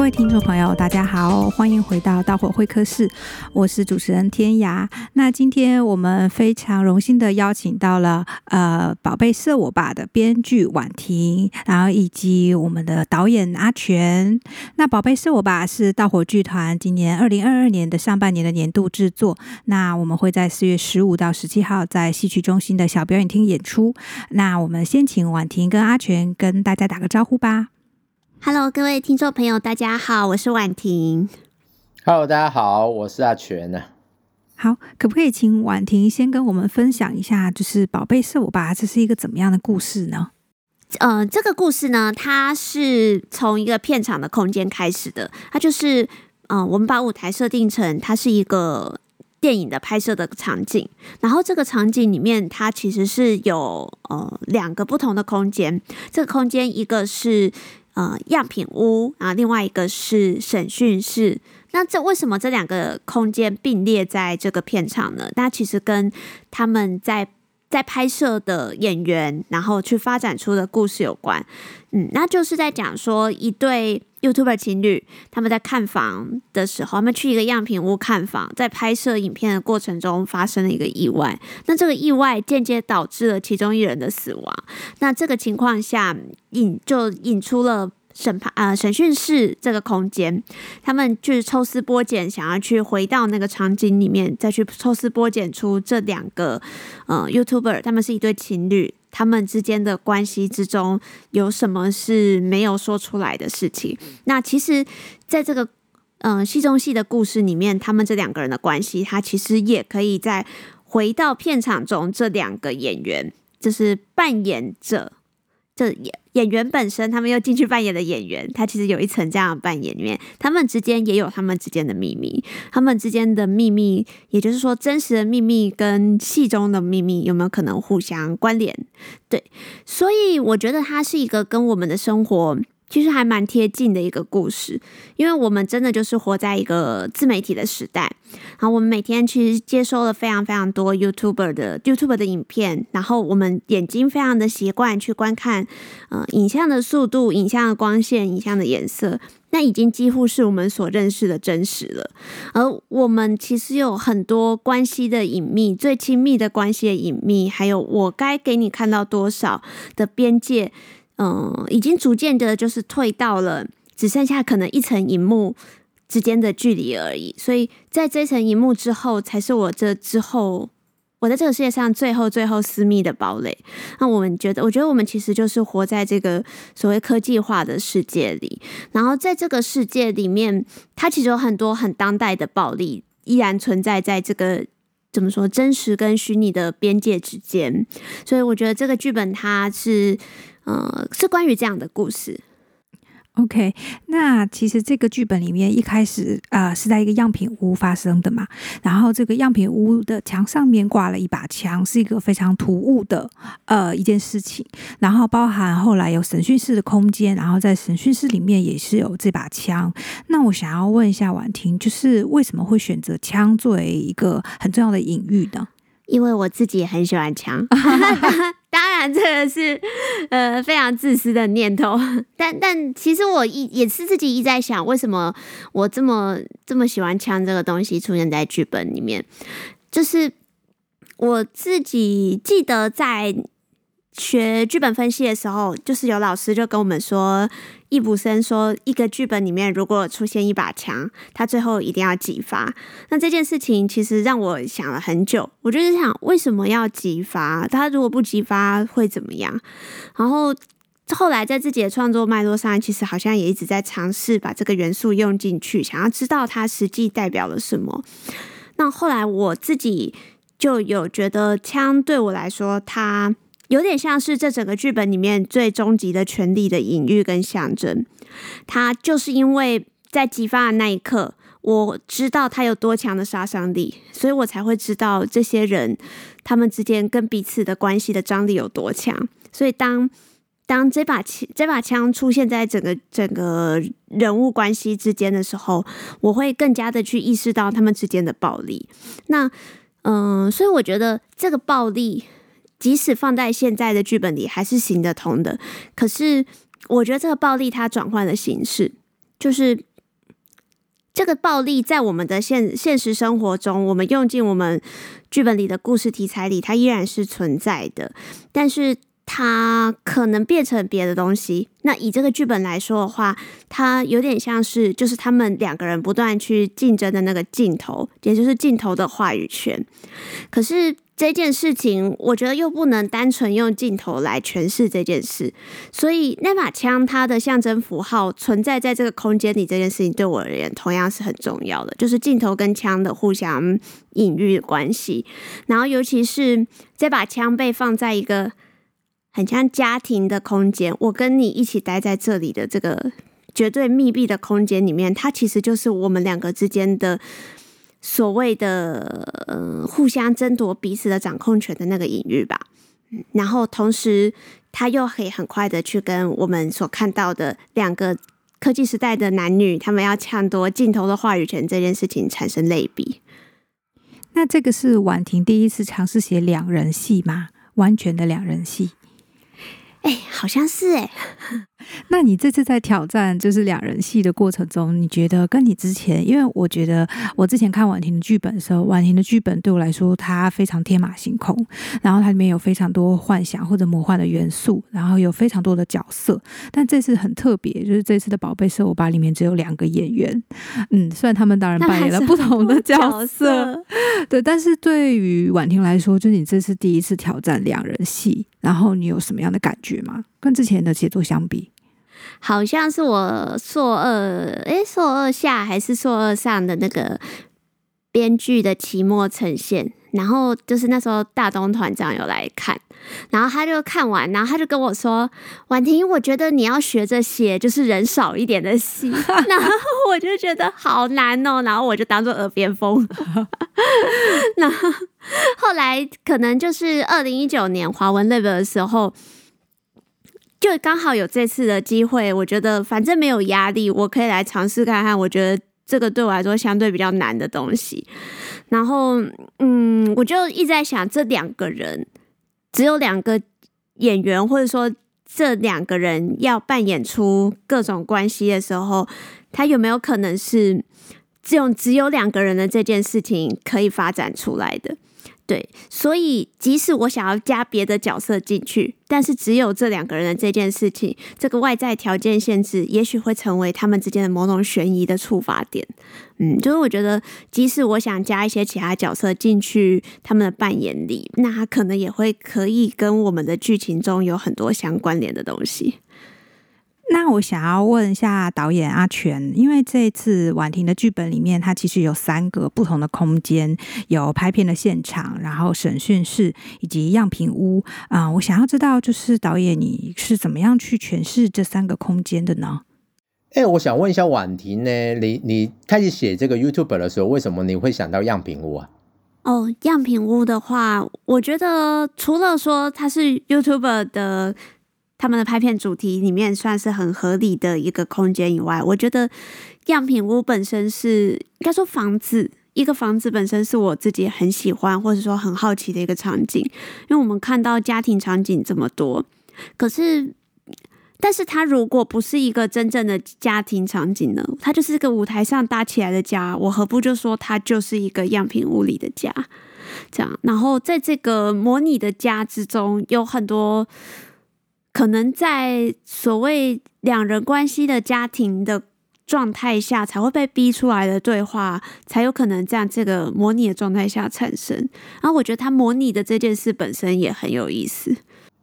各位听众朋友，大家好，欢迎回到大火会客室，我是主持人天涯。那今天我们非常荣幸的邀请到了呃，宝贝射我爸的编剧婉婷，然后以及我们的导演阿全。那宝贝射我爸是大火剧团今年二零二二年的上半年的年度制作。那我们会在四月十五到十七号在戏曲中心的小表演厅演出。那我们先请婉婷跟阿全跟大家打个招呼吧。Hello，各位听众朋友，大家好，我是婉婷。Hello，大家好，我是阿全呢。好，可不可以请婉婷先跟我们分享一下，就是《宝贝是我吧》这是一个怎么样的故事呢？呃，这个故事呢，它是从一个片场的空间开始的。它就是，嗯、呃，我们把舞台设定成它是一个电影的拍摄的场景，然后这个场景里面，它其实是有呃两个不同的空间。这个空间一个是。呃，样品屋啊，另外一个是审讯室。那这为什么这两个空间并列在这个片场呢？那其实跟他们在在拍摄的演员，然后去发展出的故事有关。嗯，那就是在讲说一对 YouTuber 情侣，他们在看房的时候，他们去一个样品屋看房，在拍摄影片的过程中发生了一个意外。那这个意外间接导致了其中一人的死亡。那这个情况下引就引出了。审判啊，审讯室这个空间，他们就是抽丝剥茧，想要去回到那个场景里面，再去抽丝剥茧出这两个呃 YouTuber，他们是一对情侣，他们之间的关系之中有什么是没有说出来的事情？那其实，在这个嗯戏中戏的故事里面，他们这两个人的关系，他其实也可以再回到片场中，这两个演员就是扮演者。演演员本身，他们又进去扮演的演员，他其实有一层这样的扮演里面，他们之间也有他们之间的秘密，他们之间的秘密，也就是说，真实的秘密跟戏中的秘密有没有可能互相关联？对，所以我觉得它是一个跟我们的生活。其实还蛮贴近的一个故事，因为我们真的就是活在一个自媒体的时代，然后我们每天其实接收了非常非常多 YouTuber 的 YouTuber 的影片，然后我们眼睛非常的习惯去观看，呃，影像的速度、影像的光线、影像的颜色，那已经几乎是我们所认识的真实了。而我们其实有很多关系的隐秘，最亲密的关系的隐秘，还有我该给你看到多少的边界。嗯，已经逐渐的，就是退到了只剩下可能一层荧幕之间的距离而已。所以在这层荧幕之后，才是我这之后，我在这个世界上最后最后私密的堡垒。那我们觉得，我觉得我们其实就是活在这个所谓科技化的世界里。然后在这个世界里面，它其实有很多很当代的暴力，依然存在在这个怎么说真实跟虚拟的边界之间。所以我觉得这个剧本它是。呃，是关于这样的故事。OK，那其实这个剧本里面一开始啊、呃、是在一个样品屋发生的嘛，然后这个样品屋的墙上面挂了一把枪，是一个非常突兀的呃一件事情。然后包含后来有审讯室的空间，然后在审讯室里面也是有这把枪。那我想要问一下婉婷，就是为什么会选择枪作为一个很重要的隐喻呢？因为我自己也很喜欢枪，当然这个是呃非常自私的念头，但但其实我一也是自己一直在想，为什么我这么这么喜欢枪这个东西出现在剧本里面，就是我自己记得在。学剧本分析的时候，就是有老师就跟我们说，易卜生说，一个剧本里面如果出现一把枪，他最后一定要击发。那这件事情其实让我想了很久，我就是想，为什么要击发？他如果不击发会怎么样？然后后来在自己的创作脉络上，其实好像也一直在尝试把这个元素用进去，想要知道它实际代表了什么。那后来我自己就有觉得，枪对我来说，它。有点像是这整个剧本里面最终极的权力的隐喻跟象征，它就是因为在激发的那一刻，我知道它有多强的杀伤力，所以我才会知道这些人他们之间跟彼此的关系的张力有多强。所以当当这把枪这把枪出现在整个整个人物关系之间的时候，我会更加的去意识到他们之间的暴力。那嗯、所以我觉得这个暴力。即使放在现在的剧本里，还是行得通的。可是，我觉得这个暴力它转换了形式，就是这个暴力在我们的现现实生活中，我们用进我们剧本里的故事题材里，它依然是存在的，但是它可能变成别的东西。那以这个剧本来说的话，它有点像是就是他们两个人不断去竞争的那个镜头，也就是镜头的话语权。可是。这件事情，我觉得又不能单纯用镜头来诠释这件事，所以那把枪它的象征符号存在在这个空间里，这件事情对我而言同样是很重要的，就是镜头跟枪的互相隐喻关系。然后，尤其是这把枪被放在一个很像家庭的空间，我跟你一起待在这里的这个绝对密闭的空间里面，它其实就是我们两个之间的。所谓的呃，互相争夺彼此的掌控权的那个隐喻吧，然后同时他又可以很快的去跟我们所看到的两个科技时代的男女，他们要抢夺镜头的话语权这件事情产生类比。那这个是婉婷第一次尝试写两人戏吗？完全的两人戏？哎，好像是哎。那你这次在挑战就是两人戏的过程中，你觉得跟你之前，因为我觉得我之前看婉婷的剧本的时候，婉婷的剧本对我来说，它非常天马行空，然后它里面有非常多幻想或者魔幻的元素，然后有非常多的角色。但这次很特别，就是这次的《宝贝色我爸》里面只有两个演员，嗯，虽然他们当然扮演了不同的角色，角色对，但是对于婉婷来说，就是你这次第一次挑战两人戏，然后你有什么样的感觉吗？跟之前的写作相比？好像是我硕二，诶，硕二下还是硕二上的那个编剧的期末呈现，然后就是那时候大东团长有来看，然后他就看完，然后他就跟我说：“婉婷，我觉得你要学着写，就是人少一点的戏。”然后我就觉得好难哦，然后我就当做耳边风。然后后来可能就是二零一九年华文 level 的时候。就刚好有这次的机会，我觉得反正没有压力，我可以来尝试看看。我觉得这个对我来说相对比较难的东西。然后，嗯，我就一直在想，这两个人只有两个演员，或者说这两个人要扮演出各种关系的时候，他有没有可能是这种只有两个人的这件事情可以发展出来的？对，所以即使我想要加别的角色进去，但是只有这两个人的这件事情，这个外在条件限制，也许会成为他们之间的某种悬疑的触发点。嗯，就是我觉得，即使我想加一些其他角色进去他们的扮演里，那他可能也会可以跟我们的剧情中有很多相关联的东西。那我想要问一下导演阿全，因为这次婉婷的剧本里面，它其实有三个不同的空间，有拍片的现场，然后审讯室以及样品屋啊、呃。我想要知道，就是导演你是怎么样去诠释这三个空间的呢？哎，我想问一下婉婷呢，你你开始写这个 YouTube 的时候，为什么你会想到样品屋啊？哦，样品屋的话，我觉得除了说它是 YouTuber 的。他们的拍片主题里面算是很合理的一个空间以外，我觉得样品屋本身是应该说房子，一个房子本身是我自己很喜欢或者说很好奇的一个场景，因为我们看到家庭场景这么多，可是，但是它如果不是一个真正的家庭场景呢？它就是一个舞台上搭起来的家，我何不就说它就是一个样品屋里的家？这样，然后在这个模拟的家之中，有很多。可能在所谓两人关系的家庭的状态下，才会被逼出来的对话，才有可能在这个模拟的状态下产生。然后我觉得他模拟的这件事本身也很有意思。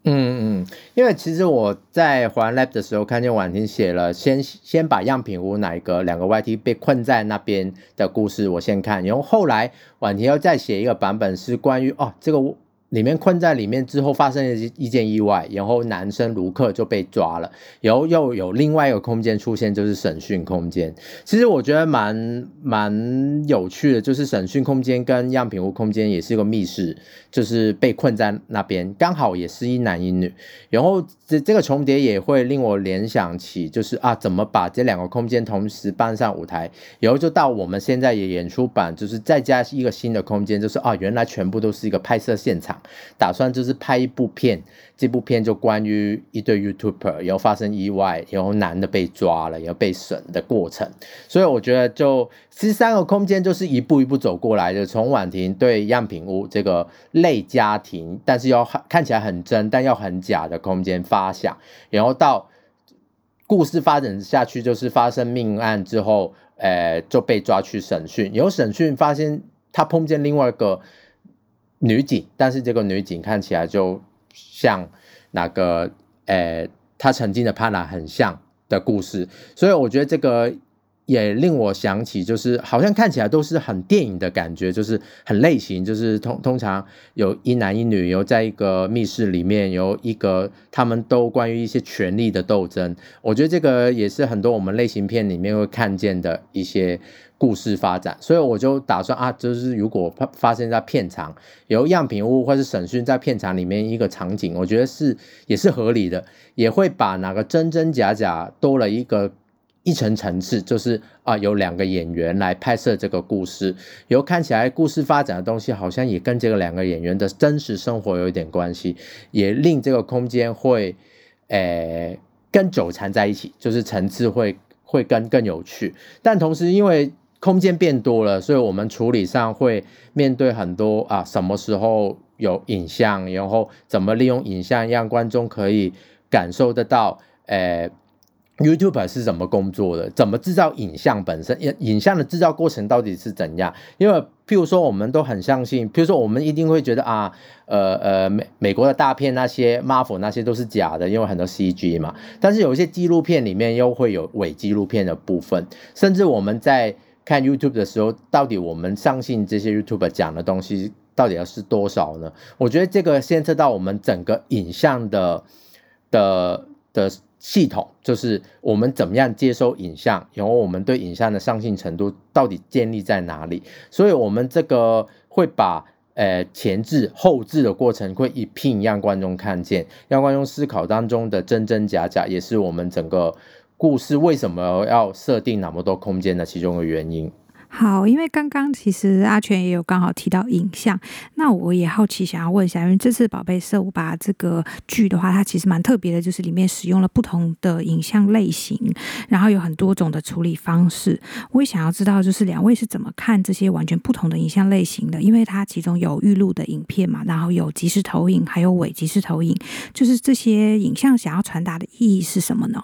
嗯嗯，因为其实我在华 lab 的时候看见婉婷写了，先先把样品屋哪一个两个 YT 被困在那边的故事我先看，然后后来婉婷要再写一个版本是关于哦这个。里面困在里面之后发生了一件意外，然后男生卢克就被抓了，然后又有另外一个空间出现，就是审讯空间。其实我觉得蛮蛮有趣的，就是审讯空间跟样品屋空间也是一个密室，就是被困在那边，刚好也是一男一女。然后这这个重叠也会令我联想起，就是啊，怎么把这两个空间同时搬上舞台，然后就到我们现在也演出版，就是再加一个新的空间，就是啊，原来全部都是一个拍摄现场。打算就是拍一部片，这部片就关于一对 YouTuber，然后发生意外，然后男的被抓了，然后被审的过程。所以我觉得就其实三个空间就是一步一步走过来的，从婉婷对样品屋这个类家庭，但是要看起来很真，但要很假的空间发想，然后到故事发展下去，就是发生命案之后。呃，就被抓去审讯，有审讯发现他碰见另外一个女警，但是这个女警看起来就像那个呃，她曾经的帕娜很像的故事，所以我觉得这个。也令我想起，就是好像看起来都是很电影的感觉，就是很类型，就是通通常有一男一女，有在一个密室里面，有一个他们都关于一些权力的斗争。我觉得这个也是很多我们类型片里面会看见的一些故事发展。所以我就打算啊，就是如果发发生在片场，有样品屋或是审讯在片场里面一个场景，我觉得是也是合理的，也会把哪个真真假假多了一个。一层层次，就是啊，有两个演员来拍摄这个故事，有看起来故事发展的东西，好像也跟这个两个演员的真实生活有一点关系，也令这个空间会，诶、呃，更纠缠在一起，就是层次会会更更有趣。但同时，因为空间变多了，所以我们处理上会面对很多啊，什么时候有影像，然后怎么利用影像让观众可以感受得到，诶、呃。YouTuber 是怎么工作的？怎么制造影像本身？影影像的制造过程到底是怎样？因为譬如说，我们都很相信，譬如说，我们一定会觉得啊，呃呃，美美国的大片那些 Marvel 那些都是假的，因为很多 CG 嘛。但是有一些纪录片里面又会有伪纪录片的部分，甚至我们在看 YouTube 的时候，到底我们相信这些 YouTuber 讲的东西到底要是多少呢？我觉得这个牵扯到我们整个影像的的的。系统就是我们怎么样接收影像，然后我们对影像的上信程度到底建立在哪里？所以，我们这个会把呃前置、后置的过程会一并让观众看见，让观众思考当中的真真假假，也是我们整个故事为什么要设定那么多空间的其中的原因。好，因为刚刚其实阿全也有刚好提到影像，那我也好奇想要问一下，因为这次《宝贝色舞吧》这个剧的话，它其实蛮特别的，就是里面使用了不同的影像类型，然后有很多种的处理方式。我也想要知道，就是两位是怎么看这些完全不同的影像类型的？因为它其中有预录的影片嘛，然后有即时投影，还有伪即时投影，就是这些影像想要传达的意义是什么呢？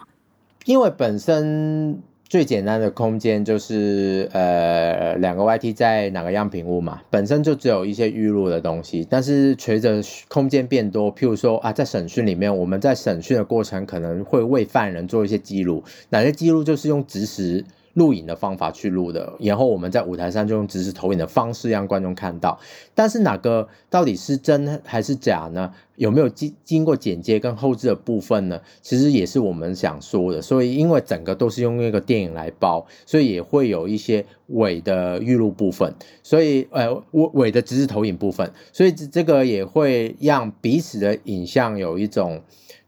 因为本身。最简单的空间就是呃两个 YT 在哪个样品屋嘛，本身就只有一些预录的东西。但是随着空间变多，譬如说啊，在审讯里面，我们在审讯的过程可能会为犯人做一些记录，哪些记录就是用直时。录影的方法去录的，然后我们在舞台上就用直时投影的方式让观众看到。但是哪个到底是真还是假呢？有没有经经过剪接跟后置的部分呢？其实也是我们想说的。所以因为整个都是用那个电影来包，所以也会有一些伪的预录部分。所以呃，伪伪的只是投影部分，所以这个也会让彼此的影像有一种。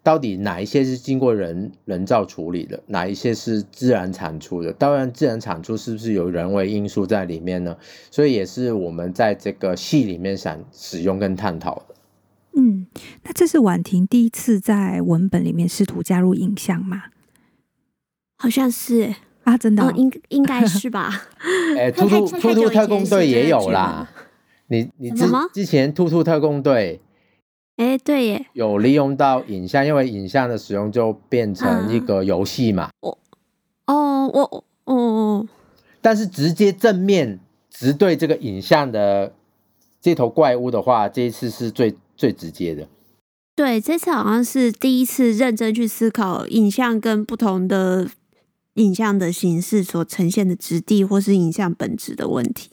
到底哪一些是经过人人造处理的，哪一些是自然产出的？当然，自然产出是不是有人为因素在里面呢？所以也是我们在这个戏里面想使用跟探讨的。嗯，那这是婉婷第一次在文本里面试图加入影像吗？好像是啊，真的、哦哦，应应该是吧？哎、欸，兔兔兔兔特工队也有啦。你你之之前兔兔特工队。哎，对耶，有利用到影像，因为影像的使用就变成一个游戏嘛。我、嗯，哦，我，哦，但是直接正面直对这个影像的这头怪物的话，这一次是最最直接的。对，这次好像是第一次认真去思考影像跟不同的影像的形式所呈现的质地，或是影像本质的问题。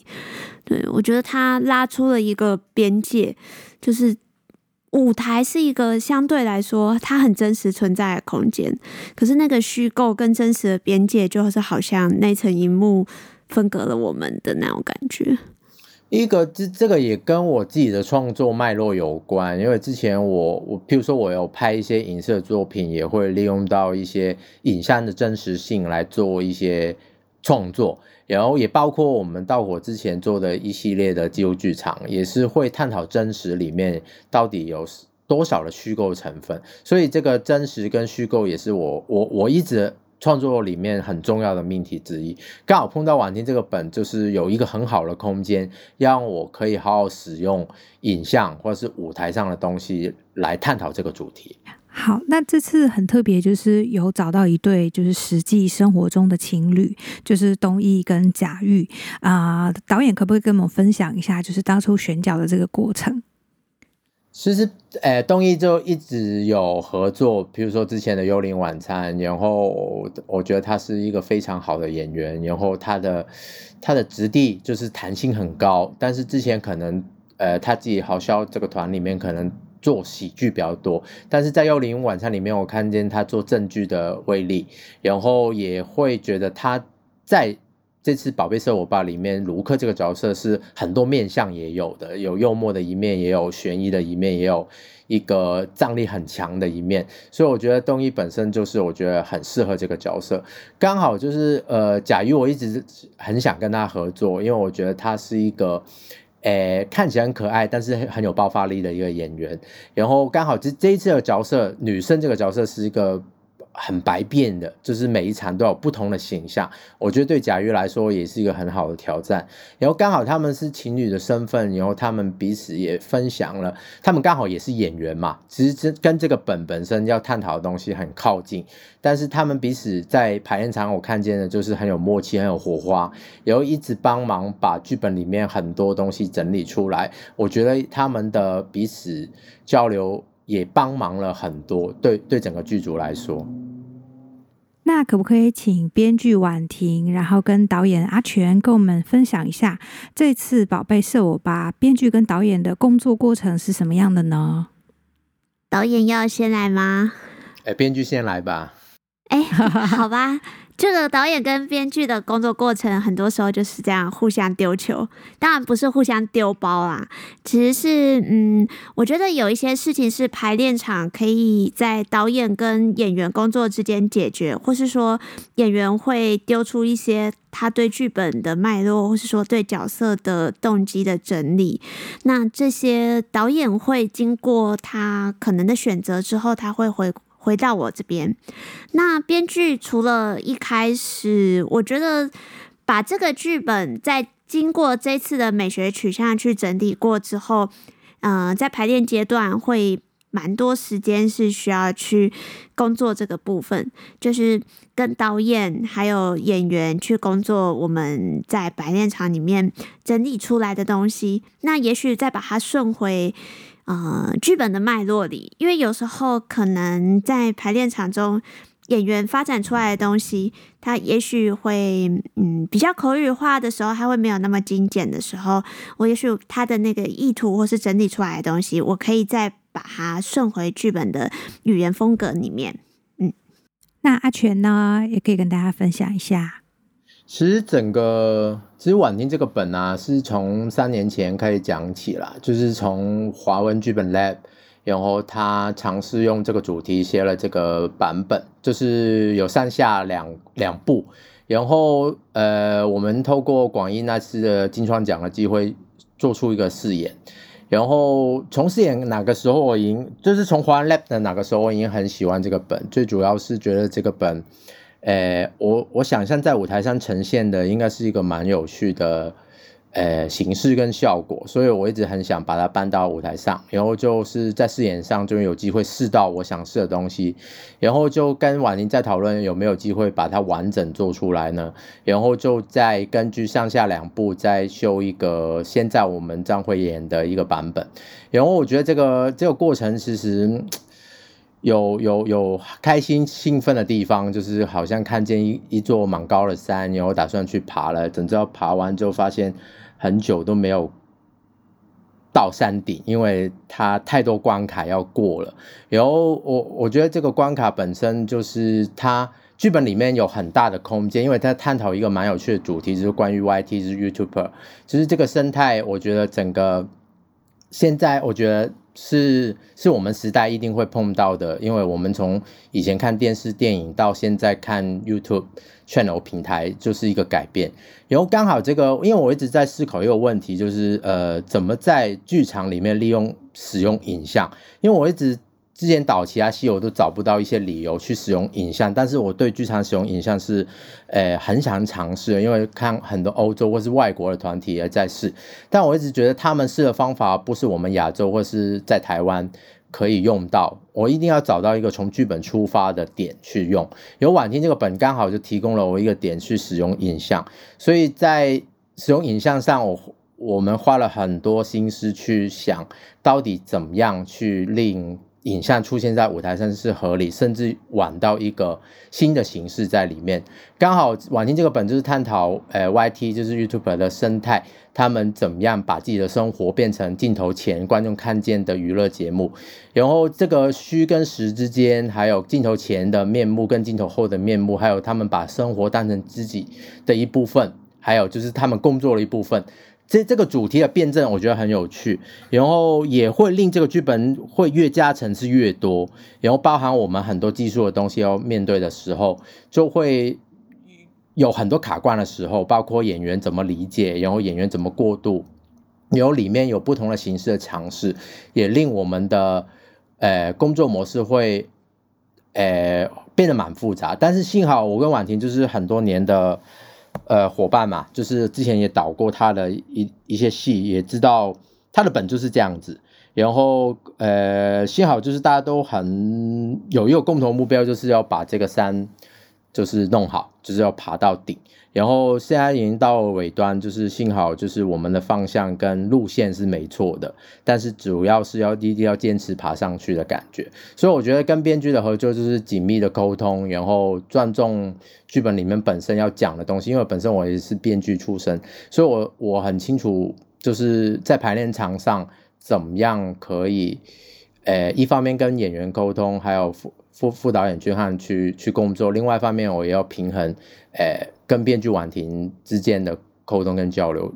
对，我觉得他拉出了一个边界，就是。舞台是一个相对来说它很真实存在的空间，可是那个虚构跟真实的边界，就是好像那层荧幕分隔了我们的那种感觉。一个这这个也跟我自己的创作脉络有关，因为之前我我譬如说我有拍一些影视作品，也会利用到一些影像的真实性来做一些创作，然后也包括我们到火之前做的一系列的纪录剧场，也是会探讨真实里面到底有多少的虚构成分。所以这个真实跟虚构也是我我我一直。创作里面很重要的命题之一，刚好碰到婉婷这个本，就是有一个很好的空间，让我可以好好使用影像或者是舞台上的东西来探讨这个主题。好，那这次很特别，就是有找到一对就是实际生活中的情侣，就是东艺跟贾玉啊、呃，导演可不可以跟我们分享一下，就是当初选角的这个过程？其实，诶，东奕就一直有合作，比如说之前的《幽灵晚餐》，然后我觉得他是一个非常好的演员，然后他的他的质地就是弹性很高，但是之前可能，呃，他自己好笑这个团里面可能做喜剧比较多，但是在《幽灵晚餐》里面，我看见他做正剧的威力，然后也会觉得他在。这次《宝贝色我爸》里面，卢克这个角色是很多面相也有的，有幽默的一面，也有悬疑的一面，也有一个张力很强的一面。所以我觉得东一本身就是我觉得很适合这个角色。刚好就是呃，贾玉我一直很想跟他合作，因为我觉得他是一个，诶，看起来很可爱，但是很有爆发力的一个演员。然后刚好这这一次的角色，女生这个角色是一个。很百变的，就是每一场都有不同的形象。我觉得对贾玉来说也是一个很好的挑战。然后刚好他们是情侣的身份，然后他们彼此也分享了，他们刚好也是演员嘛。其实跟这个本本身要探讨的东西很靠近，但是他们彼此在排练场我看见的就是很有默契，很有火花，然后一直帮忙把剧本里面很多东西整理出来。我觉得他们的彼此交流也帮忙了很多，对对整个剧组来说。那可不可以请编剧婉婷，然后跟导演阿全跟我们分享一下这次《宝贝是我爸》编剧跟导演的工作过程是什么样的呢？导演要先来吗？哎，编剧先来吧。哎，好吧。这个导演跟编剧的工作过程，很多时候就是这样互相丢球，当然不是互相丢包啦。其实是，嗯，我觉得有一些事情是排练场可以在导演跟演员工作之间解决，或是说演员会丢出一些他对剧本的脉络，或是说对角色的动机的整理。那这些导演会经过他可能的选择之后，他会回。回到我这边，那编剧除了一开始，我觉得把这个剧本在经过这次的美学取向去整理过之后，嗯、在排练阶段会蛮多时间是需要去工作这个部分，就是跟导演还有演员去工作，我们在排练场里面整理出来的东西，那也许再把它顺回。呃，剧本的脉络里，因为有时候可能在排练场中，演员发展出来的东西，他也许会嗯比较口语化的时候，他会没有那么精简的时候，我也许他的那个意图或是整理出来的东西，我可以再把它顺回剧本的语言风格里面。嗯，那阿全呢，也可以跟大家分享一下。其实整个其实婉婷这个本啊，是从三年前开始讲起啦，就是从华文剧本 Lab，然后他尝试用这个主题写了这个版本，就是有上下两两部，然后呃，我们透过广义那次的金创奖的机会，做出一个试演，然后从试演哪个时候我已经，就是从华文 Lab 的哪个时候我已经很喜欢这个本，最主要是觉得这个本。诶，我我想象在舞台上呈现的应该是一个蛮有趣的，诶形式跟效果，所以我一直很想把它搬到舞台上，然后就是在试演上就有机会试到我想试的东西，然后就跟婉玲在讨论有没有机会把它完整做出来呢，然后就再根据上下两部再修一个现在我们将会演的一个版本，然后我觉得这个这个过程其实。有有有开心兴奋的地方，就是好像看见一一座蛮高的山，然后打算去爬了，等到爬完之后，发现很久都没有到山顶，因为它太多关卡要过了。然后我我觉得这个关卡本身就是它剧本里面有很大的空间，因为它探讨一个蛮有趣的主题，就是关于 YT，就是 YouTuber，就是这个生态，我觉得整个。现在我觉得是是我们时代一定会碰到的，因为我们从以前看电视电影到现在看 YouTube channel 平台，就是一个改变。然后刚好这个，因为我一直在思考一个问题，就是呃，怎么在剧场里面利用使用影像？因为我一直。之前导其他戏，我都找不到一些理由去使用影像，但是我对剧场使用影像是，呃，很想尝试，因为看很多欧洲或是外国的团体也在试，但我一直觉得他们试的方法不是我们亚洲或是在台湾可以用到，我一定要找到一个从剧本出发的点去用。有婉婷这个本刚好就提供了我一个点去使用影像，所以在使用影像上，我我们花了很多心思去想到底怎么样去令。影像出现在舞台上是合理，甚至玩到一个新的形式在里面。刚好婉婷这个本就是探讨，呃，YT 就是 YouTube 的生态，他们怎么样把自己的生活变成镜头前观众看见的娱乐节目。然后这个虚跟实之间，还有镜头前的面目跟镜头后的面目，还有他们把生活当成自己的一部分，还有就是他们工作的一部分。这这个主题的辩证，我觉得很有趣，然后也会令这个剧本会越加层次越多，然后包含我们很多技术的东西要面对的时候，就会有很多卡关的时候，包括演员怎么理解，然后演员怎么过渡，然后里面有不同的形式的尝试，也令我们的呃工作模式会呃变得蛮复杂。但是幸好我跟婉婷就是很多年的。呃，伙伴嘛，就是之前也导过他的一一些戏，也知道他的本就是这样子。然后，呃，幸好就是大家都很有一个共同目标，就是要把这个山就是弄好，就是要爬到顶。然后现在已经到了尾端，就是幸好就是我们的方向跟路线是没错的，但是主要是要滴滴要坚持爬上去的感觉。所以我觉得跟编剧的合作就是紧密的沟通，然后尊重剧本里面本身要讲的东西。因为本身我也是编剧出身，所以我我很清楚就是在排练场上怎么样可以，呃，一方面跟演员沟通，还有副副副导演君汉去去工作，另外一方面我也要平衡，呃。跟编剧婉婷之间的沟通跟交流，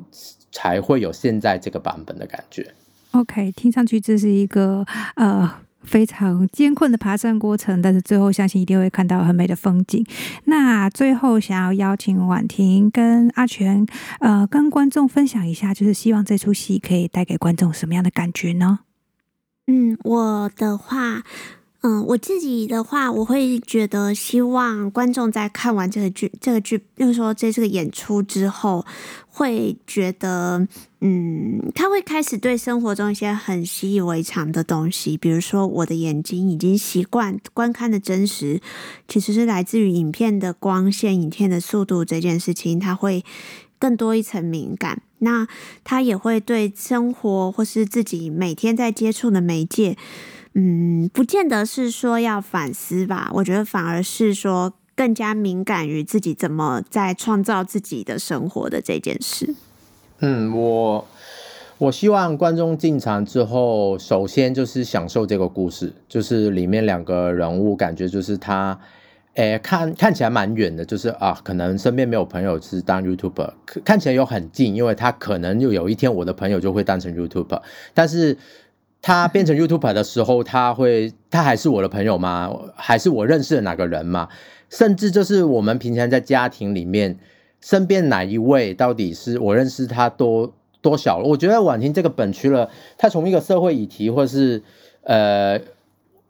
才会有现在这个版本的感觉。OK，听上去这是一个呃非常艰困的爬山过程，但是最后相信一定会看到很美的风景。那最后想要邀请婉婷跟阿全，呃，跟观众分享一下，就是希望这出戏可以带给观众什么样的感觉呢？嗯，我的话。嗯，我自己的话，我会觉得希望观众在看完这个剧、这个剧，就是说这这个演出之后，会觉得，嗯，他会开始对生活中一些很习以为常的东西，比如说我的眼睛已经习惯观看的真实，其实是来自于影片的光线、影片的速度这件事情，他会更多一层敏感。那他也会对生活或是自己每天在接触的媒介。嗯，不见得是说要反思吧，我觉得反而是说更加敏感于自己怎么在创造自己的生活的这件事。嗯，我我希望观众进场之后，首先就是享受这个故事，就是里面两个人物，感觉就是他，诶，看看起来蛮远的，就是啊，可能身边没有朋友是当 YouTuber，看起来又很近，因为他可能又有一天我的朋友就会当成 YouTuber，但是。他变成 YouTuber 的时候，他会，他还是我的朋友吗？还是我认识的哪个人吗？甚至就是我们平常在家庭里面，身边哪一位到底是我认识他多多少？我觉得婉婷这个本区了，他从一个社会议题，或是呃，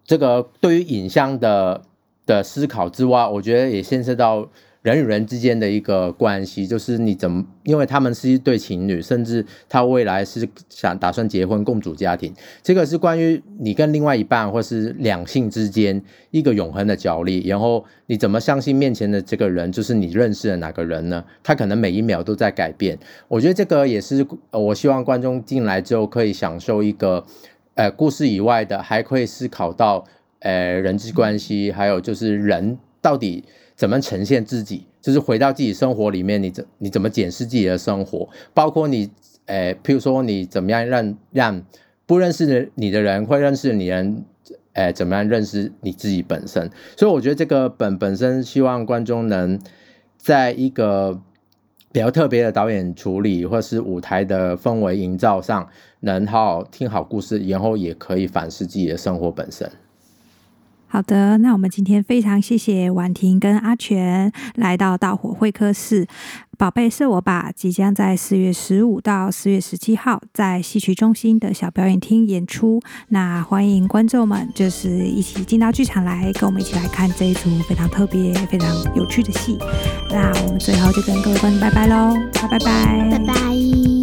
这个对于影像的的思考之外，我觉得也牵涉到。人与人之间的一个关系，就是你怎么，因为他们是一对情侣，甚至他未来是想打算结婚共组家庭，这个是关于你跟另外一半或是两性之间一个永恒的角力。然后你怎么相信面前的这个人就是你认识的哪个人呢？他可能每一秒都在改变。我觉得这个也是，我希望观众进来之后可以享受一个，呃，故事以外的，还可以思考到，呃，人际关系，还有就是人到底。怎么呈现自己，就是回到自己生活里面，你怎你怎么检视自己的生活，包括你，诶、呃，譬如说你怎么样让让不认识你的人会认识你人，诶、怎么样认识你自己本身。所以我觉得这个本本身希望观众能在一个比较特别的导演处理，或是舞台的氛围营造上，能好好听好故事，然后也可以反思自己的生活本身。好的，那我们今天非常谢谢婉婷跟阿全来到盗火会客室，《宝贝是我吧》即将在四月十五到四月十七号在戏曲中心的小表演厅演出。那欢迎观众们就是一起进到剧场来，跟我们一起来看这一出非常特别、非常有趣的戏。那我们最后就跟各位观众拜拜喽，拜拜拜拜。拜拜。